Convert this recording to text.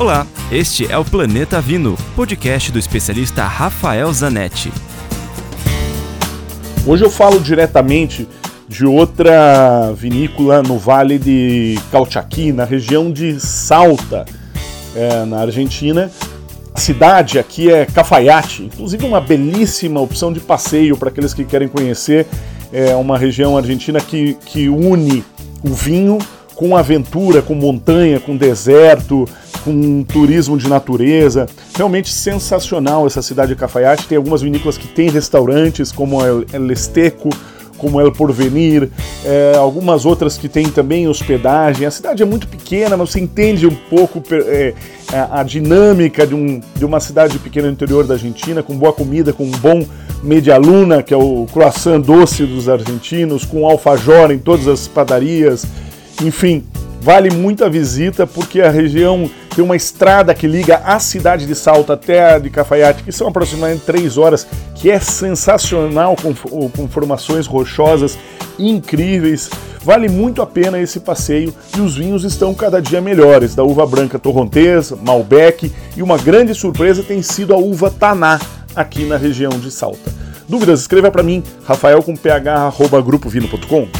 Olá, este é o Planeta Vino, podcast do especialista Rafael Zanetti. Hoje eu falo diretamente de outra vinícola no Vale de Calchaquí, na região de Salta, é, na Argentina. A cidade aqui é Cafayate, inclusive uma belíssima opção de passeio para aqueles que querem conhecer. É uma região argentina que, que une o vinho com aventura, com montanha, com deserto, com turismo de natureza. Realmente sensacional essa cidade de Cafayate. Tem algumas vinícolas que têm restaurantes, como El Esteco, como El Porvenir, é, algumas outras que têm também hospedagem. A cidade é muito pequena, mas você entende um pouco é, a, a, dinâmica de, um, de uma cidade pequena no interior da Argentina, com boa comida, com um bom media luna, que é o croissant doce dos argentinos, com alfajor em todas as padarias. Enfim, vale muito a visita porque a região tem uma estrada que liga a cidade de Salta até a de Cafayate, que são aproximadamente três horas, que é sensacional, com, com formações rochosas incríveis. Vale muito a pena esse passeio e os vinhos estão cada dia melhores, da uva branca torrontés, Malbec e uma grande surpresa tem sido a uva Taná aqui na região de Salta. Dúvidas? Escreva para mim, rafael com ph, grupovino.com.